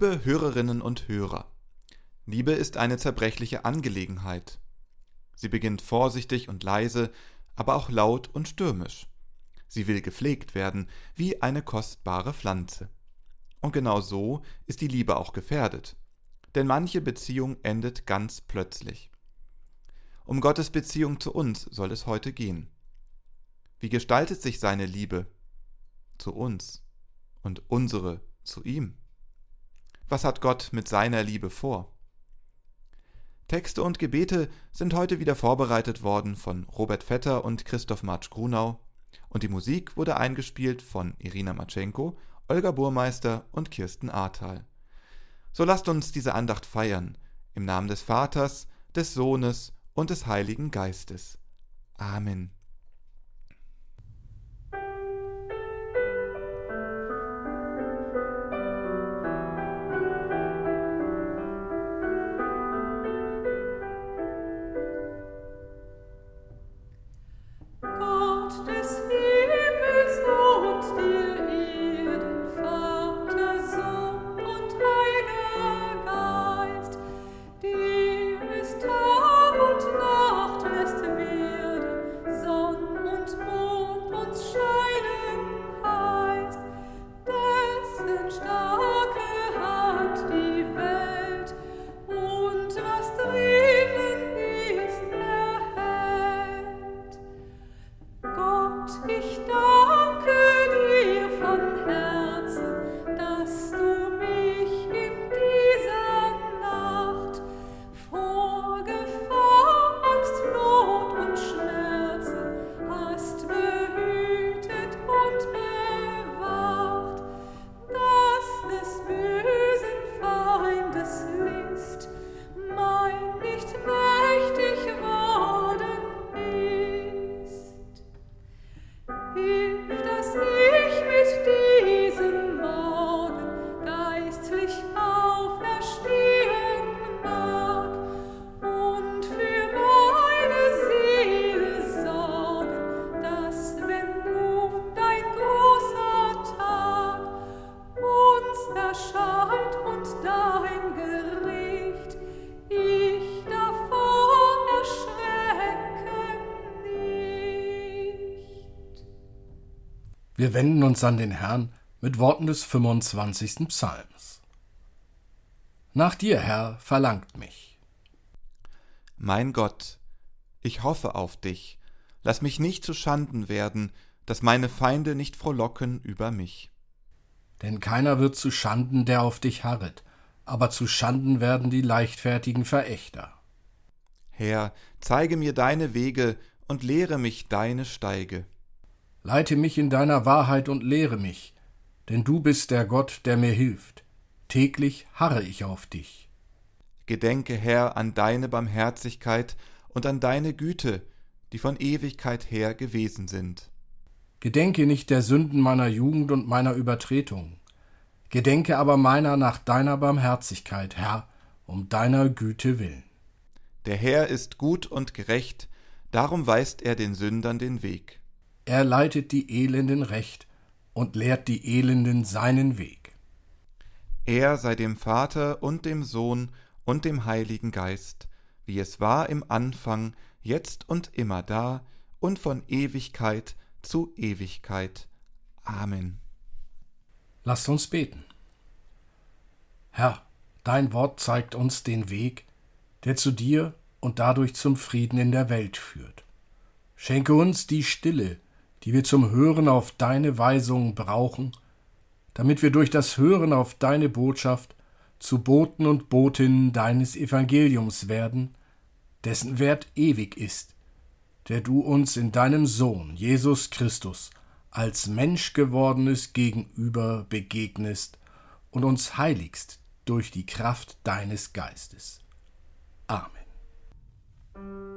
Liebe Hörerinnen und Hörer, Liebe ist eine zerbrechliche Angelegenheit. Sie beginnt vorsichtig und leise, aber auch laut und stürmisch. Sie will gepflegt werden, wie eine kostbare Pflanze. Und genau so ist die Liebe auch gefährdet. Denn manche Beziehung endet ganz plötzlich. Um Gottes Beziehung zu uns soll es heute gehen. Wie gestaltet sich seine Liebe zu uns und unsere zu ihm? Was hat Gott mit seiner Liebe vor? Texte und Gebete sind heute wieder vorbereitet worden von Robert Vetter und Christoph Marsch Grunau und die Musik wurde eingespielt von Irina Matschenko, Olga Burmeister und Kirsten Ahrtal. So lasst uns diese Andacht feiern, im Namen des Vaters, des Sohnes und des Heiligen Geistes. Amen. Wir wenden uns an den Herrn mit Worten des 25. Psalms. Nach dir, Herr, verlangt mich. Mein Gott, ich hoffe auf dich, lass mich nicht zu Schanden werden, dass meine Feinde nicht frohlocken über mich. Denn keiner wird zu Schanden, der auf dich harret, aber zu Schanden werden die leichtfertigen Verächter. Herr, zeige mir deine Wege und lehre mich deine Steige. Leite mich in deiner Wahrheit und lehre mich, denn du bist der Gott, der mir hilft. Täglich harre ich auf dich. Gedenke, Herr, an deine Barmherzigkeit und an deine Güte, die von Ewigkeit her gewesen sind. Gedenke nicht der Sünden meiner Jugend und meiner Übertretung. Gedenke aber meiner nach deiner Barmherzigkeit, Herr, um deiner Güte willen. Der Herr ist gut und gerecht, darum weist er den Sündern den Weg. Er leitet die Elenden recht und lehrt die Elenden seinen Weg. Er sei dem Vater und dem Sohn und dem Heiligen Geist, wie es war im Anfang, jetzt und immer da und von Ewigkeit zu Ewigkeit. Amen. Lasst uns beten. Herr, dein Wort zeigt uns den Weg, der zu dir und dadurch zum Frieden in der Welt führt. Schenke uns die Stille, die wir zum Hören auf deine Weisungen brauchen, damit wir durch das Hören auf deine Botschaft zu Boten und Botinnen deines Evangeliums werden, dessen Wert ewig ist, der du uns in deinem Sohn Jesus Christus als Mensch gewordenes Gegenüber begegnest und uns heiligst durch die Kraft deines Geistes. Amen.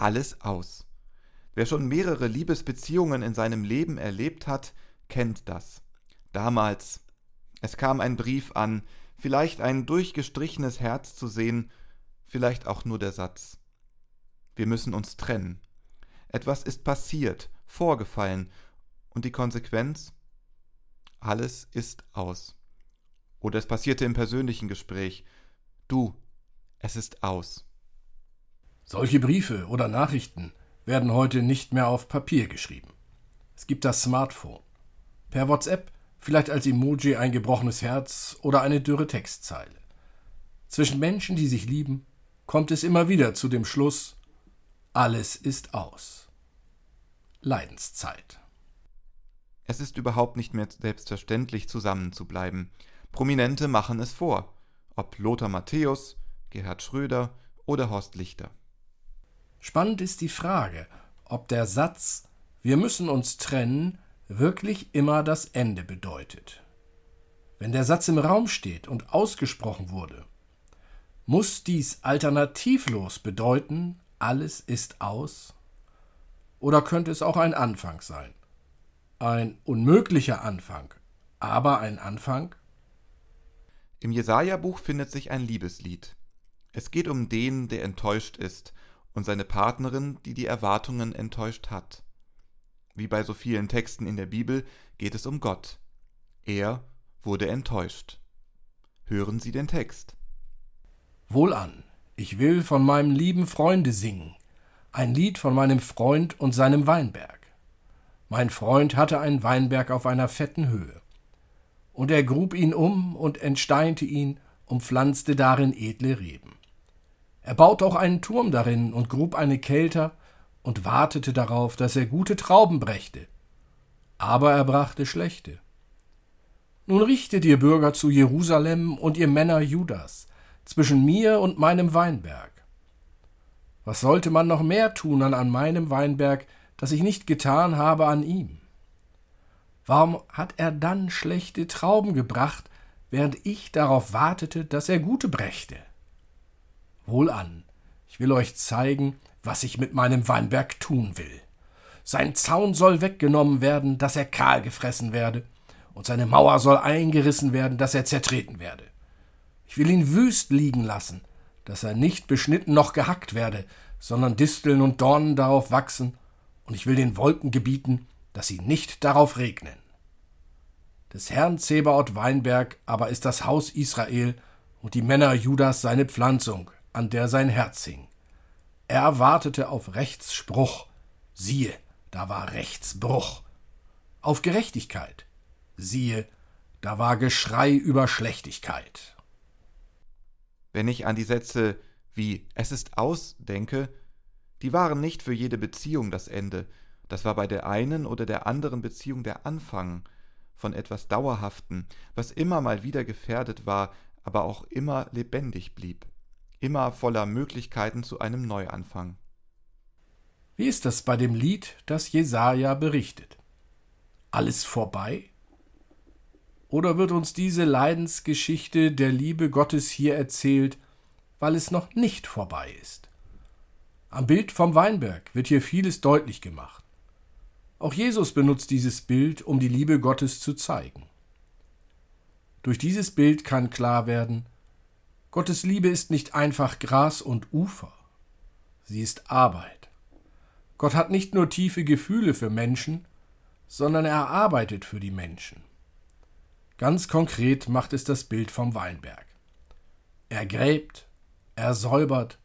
Alles aus. Wer schon mehrere Liebesbeziehungen in seinem Leben erlebt hat, kennt das. Damals, es kam ein Brief an, vielleicht ein durchgestrichenes Herz zu sehen, vielleicht auch nur der Satz. Wir müssen uns trennen. Etwas ist passiert, vorgefallen, und die Konsequenz? Alles ist aus. Oder es passierte im persönlichen Gespräch. Du, es ist aus. Solche Briefe oder Nachrichten werden heute nicht mehr auf Papier geschrieben. Es gibt das Smartphone. Per WhatsApp vielleicht als Emoji ein gebrochenes Herz oder eine dürre Textzeile. Zwischen Menschen, die sich lieben, kommt es immer wieder zu dem Schluss, alles ist aus. Leidenszeit. Es ist überhaupt nicht mehr selbstverständlich, zusammenzubleiben. Prominente machen es vor, ob Lothar Matthäus, Gerhard Schröder oder Horst Lichter. Spannend ist die Frage, ob der Satz Wir müssen uns trennen wirklich immer das Ende bedeutet. Wenn der Satz im Raum steht und ausgesprochen wurde, muss dies alternativlos bedeuten, alles ist aus? Oder könnte es auch ein Anfang sein? Ein unmöglicher Anfang, aber ein Anfang? Im Jesaja-Buch findet sich ein Liebeslied. Es geht um den, der enttäuscht ist, und seine Partnerin, die die Erwartungen enttäuscht hat. Wie bei so vielen Texten in der Bibel geht es um Gott. Er wurde enttäuscht. Hören Sie den Text. Wohlan, ich will von meinem lieben Freunde singen, ein Lied von meinem Freund und seinem Weinberg. Mein Freund hatte einen Weinberg auf einer fetten Höhe. Und er grub ihn um und entsteinte ihn und pflanzte darin edle Reben. Er baute auch einen Turm darin und grub eine Kelter und wartete darauf, dass er gute Trauben brächte. Aber er brachte schlechte. Nun richtet ihr Bürger zu Jerusalem und ihr Männer Judas, zwischen mir und meinem Weinberg. Was sollte man noch mehr tun an meinem Weinberg, das ich nicht getan habe an ihm? Warum hat er dann schlechte Trauben gebracht, während ich darauf wartete, dass er gute brächte? Wohlan, ich will euch zeigen, was ich mit meinem Weinberg tun will. Sein Zaun soll weggenommen werden, dass er kahl gefressen werde, und seine Mauer soll eingerissen werden, dass er zertreten werde. Ich will ihn wüst liegen lassen, dass er nicht beschnitten noch gehackt werde, sondern Disteln und Dornen darauf wachsen und ich will den Wolken gebieten, dass sie nicht darauf regnen. Des Herrn Zebaoth Weinberg aber ist das Haus Israel und die Männer Judas seine Pflanzung, an der sein Herz hing. Er wartete auf Rechtsspruch, siehe, da war Rechtsbruch. Auf Gerechtigkeit, siehe, da war Geschrei über Schlechtigkeit. Wenn ich an die Sätze wie es ist aus denke, die waren nicht für jede Beziehung das Ende, das war bei der einen oder der anderen Beziehung der Anfang von etwas Dauerhaften, was immer mal wieder gefährdet war, aber auch immer lebendig blieb, immer voller Möglichkeiten zu einem Neuanfang. Wie ist das bei dem Lied, das Jesaja berichtet? Alles vorbei? Oder wird uns diese Leidensgeschichte der Liebe Gottes hier erzählt, weil es noch nicht vorbei ist? Am Bild vom Weinberg wird hier vieles deutlich gemacht. Auch Jesus benutzt dieses Bild, um die Liebe Gottes zu zeigen. Durch dieses Bild kann klar werden, Gottes Liebe ist nicht einfach Gras und Ufer, sie ist Arbeit. Gott hat nicht nur tiefe Gefühle für Menschen, sondern er arbeitet für die Menschen. Ganz konkret macht es das Bild vom Weinberg. Er gräbt, er säubert,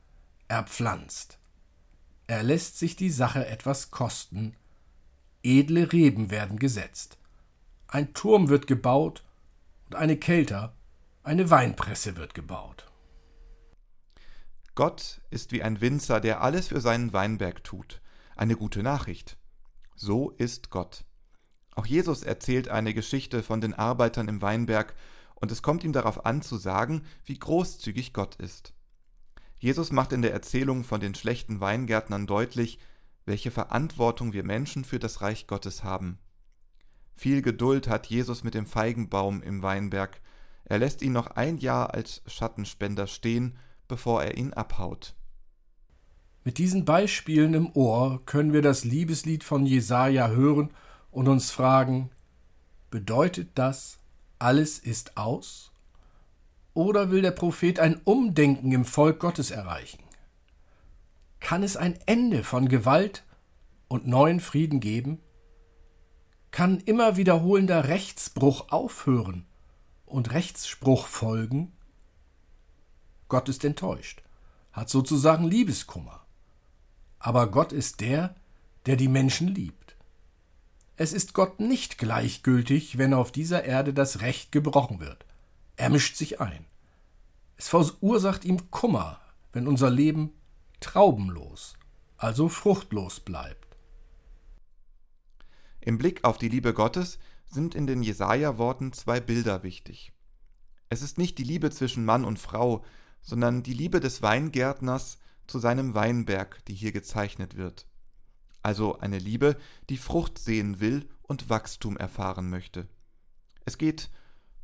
er pflanzt. Er lässt sich die Sache etwas kosten. Edle Reben werden gesetzt. Ein Turm wird gebaut und eine Kelter, eine Weinpresse wird gebaut. Gott ist wie ein Winzer, der alles für seinen Weinberg tut. Eine gute Nachricht. So ist Gott. Auch Jesus erzählt eine Geschichte von den Arbeitern im Weinberg, und es kommt ihm darauf an zu sagen, wie großzügig Gott ist. Jesus macht in der Erzählung von den schlechten Weingärtnern deutlich, welche Verantwortung wir Menschen für das Reich Gottes haben. Viel Geduld hat Jesus mit dem Feigenbaum im Weinberg. Er lässt ihn noch ein Jahr als Schattenspender stehen, bevor er ihn abhaut. Mit diesen Beispielen im Ohr können wir das Liebeslied von Jesaja hören und uns fragen: Bedeutet das, alles ist aus? Oder will der Prophet ein Umdenken im Volk Gottes erreichen? Kann es ein Ende von Gewalt und neuen Frieden geben? Kann immer wiederholender Rechtsbruch aufhören und Rechtsspruch folgen? Gott ist enttäuscht, hat sozusagen Liebeskummer. Aber Gott ist der, der die Menschen liebt. Es ist Gott nicht gleichgültig, wenn auf dieser Erde das Recht gebrochen wird. Er mischt sich ein. Es verursacht ihm Kummer, wenn unser Leben traubenlos, also fruchtlos bleibt. Im Blick auf die Liebe Gottes sind in den Jesaja-Worten zwei Bilder wichtig. Es ist nicht die Liebe zwischen Mann und Frau, sondern die Liebe des Weingärtners zu seinem Weinberg, die hier gezeichnet wird. Also eine Liebe, die Frucht sehen will und Wachstum erfahren möchte. Es geht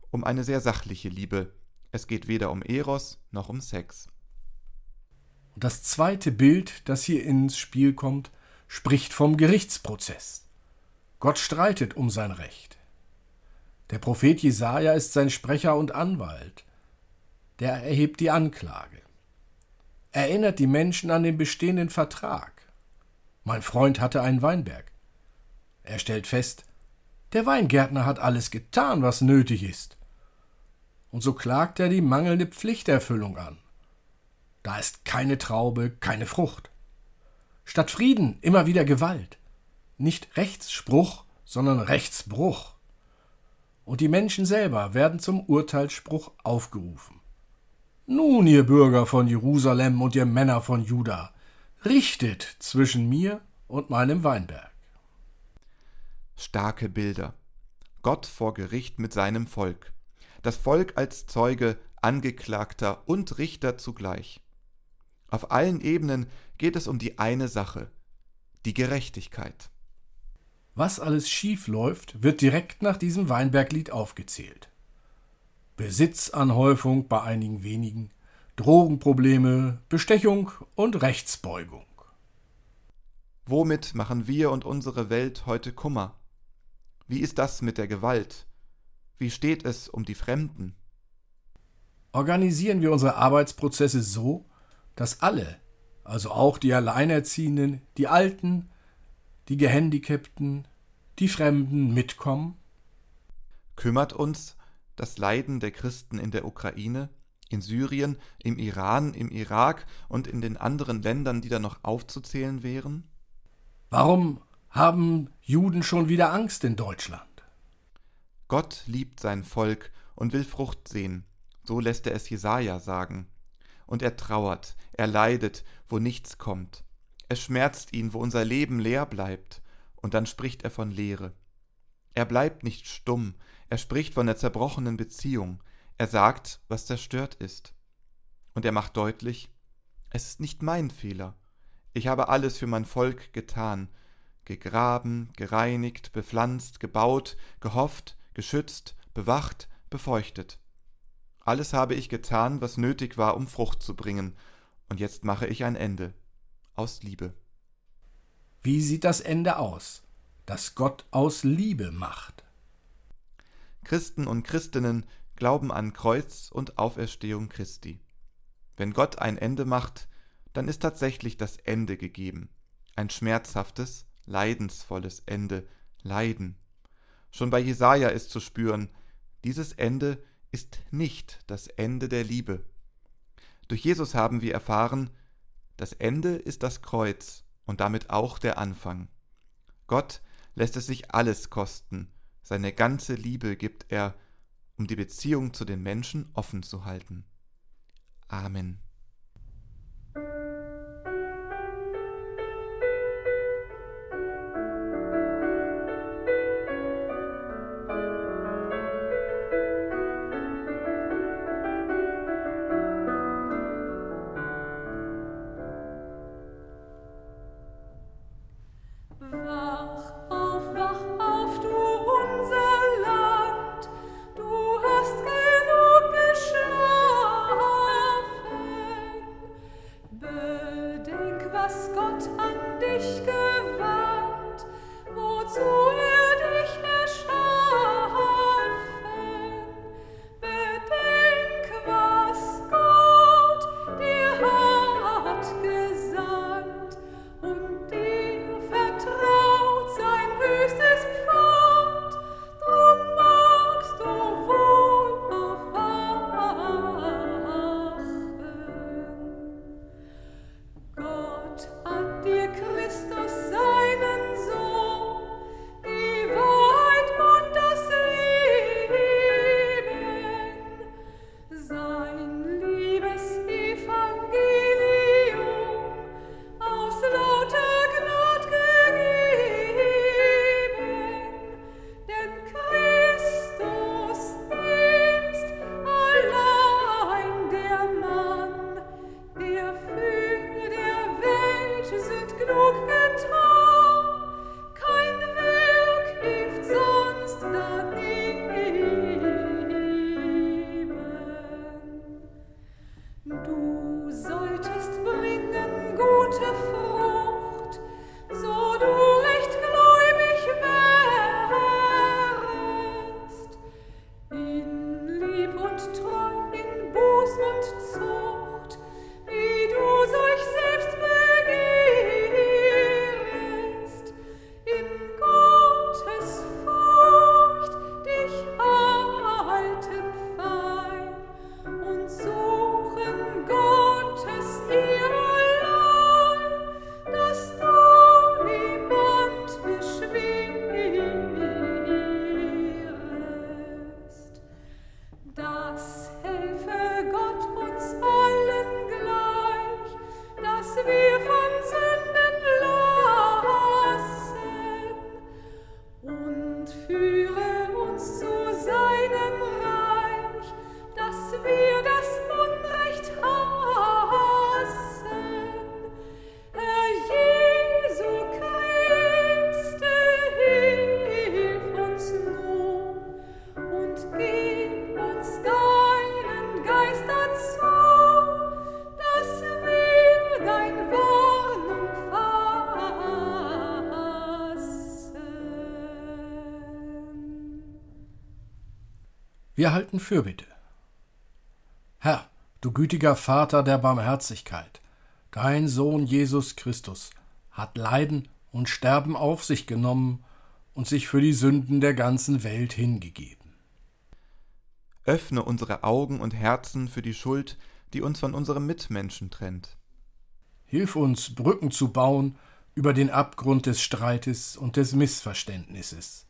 um eine sehr sachliche Liebe. Es geht weder um Eros noch um Sex. Das zweite Bild, das hier ins Spiel kommt, spricht vom Gerichtsprozess. Gott streitet um sein Recht. Der Prophet Jesaja ist sein Sprecher und Anwalt. Der erhebt die Anklage. Erinnert die Menschen an den bestehenden Vertrag. Mein Freund hatte einen Weinberg. Er stellt fest, der Weingärtner hat alles getan, was nötig ist. Und so klagt er die mangelnde Pflichterfüllung an. Da ist keine Traube, keine Frucht. Statt Frieden immer wieder Gewalt. Nicht Rechtsspruch, sondern Rechtsbruch. Und die Menschen selber werden zum Urteilsspruch aufgerufen. Nun, ihr Bürger von Jerusalem und ihr Männer von Juda, richtet zwischen mir und meinem Weinberg. Starke Bilder. Gott vor Gericht mit seinem Volk. Das Volk als Zeuge, Angeklagter und Richter zugleich. Auf allen Ebenen geht es um die eine Sache, die Gerechtigkeit. Was alles schief läuft, wird direkt nach diesem Weinberglied aufgezählt. Besitzanhäufung bei einigen wenigen, Drogenprobleme, Bestechung und Rechtsbeugung. Womit machen wir und unsere Welt heute Kummer? Wie ist das mit der Gewalt? Wie steht es um die Fremden? Organisieren wir unsere Arbeitsprozesse so, dass alle, also auch die Alleinerziehenden, die Alten, die Gehandicapten, die Fremden mitkommen? Kümmert uns das Leiden der Christen in der Ukraine, in Syrien, im Iran, im Irak und in den anderen Ländern, die da noch aufzuzählen wären? Warum haben Juden schon wieder Angst in Deutschland? Gott liebt sein Volk und will Frucht sehen, so lässt er es Jesaja sagen und er trauert, er leidet, wo nichts kommt. Es schmerzt ihn, wo unser Leben leer bleibt, und dann spricht er von Leere. Er bleibt nicht stumm, er spricht von der zerbrochenen Beziehung, er sagt, was zerstört ist. Und er macht deutlich, es ist nicht mein Fehler. Ich habe alles für mein Volk getan, gegraben, gereinigt, bepflanzt, gebaut, gehofft, geschützt, bewacht, befeuchtet. Alles habe ich getan, was nötig war, um Frucht zu bringen, und jetzt mache ich ein Ende. Aus Liebe. Wie sieht das Ende aus, das Gott aus Liebe macht? Christen und Christinnen glauben an Kreuz und Auferstehung Christi. Wenn Gott ein Ende macht, dann ist tatsächlich das Ende gegeben. Ein schmerzhaftes, leidensvolles Ende, Leiden. Schon bei Jesaja ist zu spüren, dieses Ende ist nicht das Ende der Liebe. Durch Jesus haben wir erfahren, das Ende ist das Kreuz und damit auch der Anfang. Gott lässt es sich alles kosten, seine ganze Liebe gibt er, um die Beziehung zu den Menschen offen zu halten. Amen. Wir halten Fürbitte. Herr, du gütiger Vater der Barmherzigkeit, dein Sohn Jesus Christus hat Leiden und Sterben auf sich genommen und sich für die Sünden der ganzen Welt hingegeben. Öffne unsere Augen und Herzen für die Schuld, die uns von unserem Mitmenschen trennt. Hilf uns, Brücken zu bauen über den Abgrund des Streites und des Missverständnisses.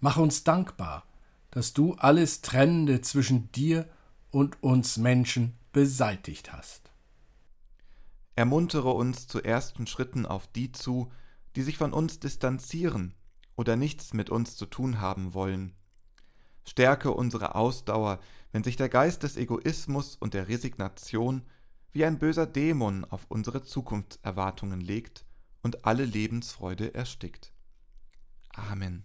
Mach uns dankbar, dass du alles Trennende zwischen dir und uns Menschen beseitigt hast. Ermuntere uns zu ersten Schritten auf die zu, die sich von uns distanzieren oder nichts mit uns zu tun haben wollen. Stärke unsere Ausdauer, wenn sich der Geist des Egoismus und der Resignation wie ein böser Dämon auf unsere Zukunftserwartungen legt und alle Lebensfreude erstickt. Amen.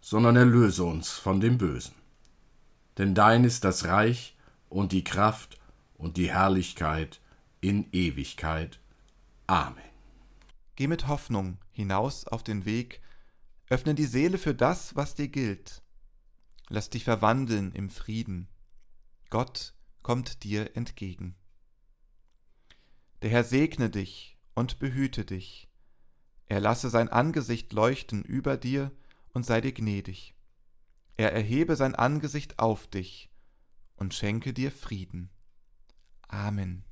sondern erlöse uns von dem Bösen. Denn dein ist das Reich und die Kraft und die Herrlichkeit in Ewigkeit. Amen. Geh mit Hoffnung hinaus auf den Weg, öffne die Seele für das, was dir gilt. Lass dich verwandeln im Frieden. Gott kommt dir entgegen. Der Herr segne dich und behüte dich. Er lasse sein Angesicht leuchten über dir und sei dir gnädig. Er erhebe sein Angesicht auf dich und schenke dir Frieden. Amen.